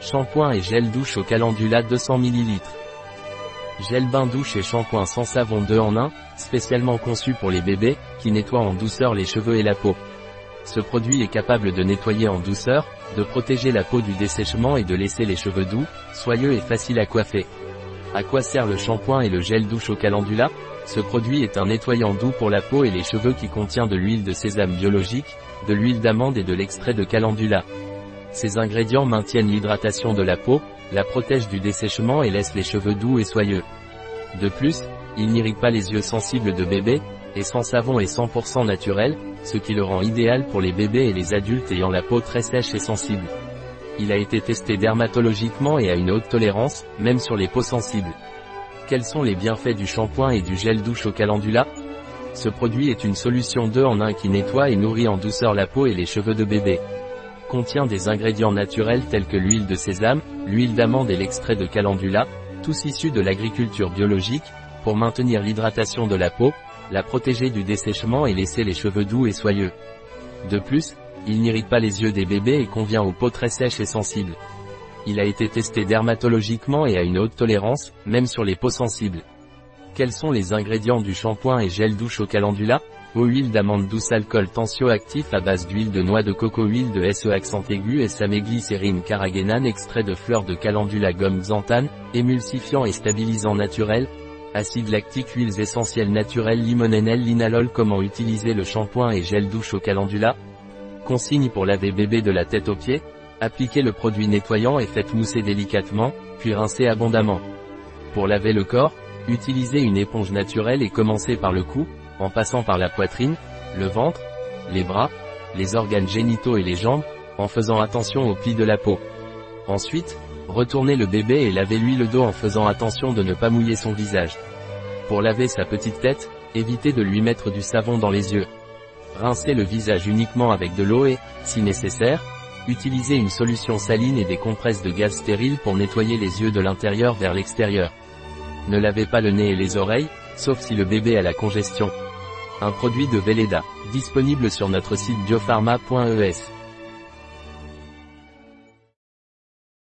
Shampoing et gel douche au calendula 200 ml. Gel bain douche et shampoing sans savon 2 en 1, spécialement conçu pour les bébés, qui nettoie en douceur les cheveux et la peau. Ce produit est capable de nettoyer en douceur, de protéger la peau du dessèchement et de laisser les cheveux doux, soyeux et faciles à coiffer. À quoi sert le shampoing et le gel douche au calendula? Ce produit est un nettoyant doux pour la peau et les cheveux qui contient de l'huile de sésame biologique, de l'huile d'amande et de l'extrait de calendula. Ces ingrédients maintiennent l'hydratation de la peau, la protège du dessèchement et laisse les cheveux doux et soyeux. De plus, il n'irrite pas les yeux sensibles de bébé, et sans savon et 100% naturel, ce qui le rend idéal pour les bébés et les adultes ayant la peau très sèche et sensible. Il a été testé dermatologiquement et a une haute tolérance, même sur les peaux sensibles. Quels sont les bienfaits du shampoing et du gel douche au calendula? Ce produit est une solution 2 en 1 qui nettoie et nourrit en douceur la peau et les cheveux de bébé contient des ingrédients naturels tels que l'huile de sésame, l'huile d'amande et l'extrait de calendula, tous issus de l'agriculture biologique, pour maintenir l'hydratation de la peau, la protéger du dessèchement et laisser les cheveux doux et soyeux. De plus, il n'irrite pas les yeux des bébés et convient aux peaux très sèches et sensibles. Il a été testé dermatologiquement et a une haute tolérance, même sur les peaux sensibles. Quels sont les ingrédients du shampoing et gel douche au calendula? Eau huile d'amande douce alcool tensioactif à base d'huile de noix de coco huile de SE accent aigu SAME carragénane extrait de fleurs de calendula gomme xanthane, émulsifiant et stabilisant naturel, acide lactique huiles essentielles naturelles limonène linalol Comment utiliser le shampoing et gel douche au calendula. Consigne pour laver bébé de la tête aux pieds. Appliquez le produit nettoyant et faites mousser délicatement, puis rincez abondamment. Pour laver le corps, utilisez une éponge naturelle et commencez par le cou, en passant par la poitrine, le ventre, les bras, les organes génitaux et les jambes, en faisant attention aux plis de la peau. Ensuite, retournez le bébé et lavez-lui le dos en faisant attention de ne pas mouiller son visage. Pour laver sa petite tête, évitez de lui mettre du savon dans les yeux. Rincez le visage uniquement avec de l'eau et, si nécessaire, utilisez une solution saline et des compresses de gaz stérile pour nettoyer les yeux de l'intérieur vers l'extérieur. Ne lavez pas le nez et les oreilles, sauf si le bébé a la congestion. Un produit de Velleda, disponible sur notre site biopharma.es.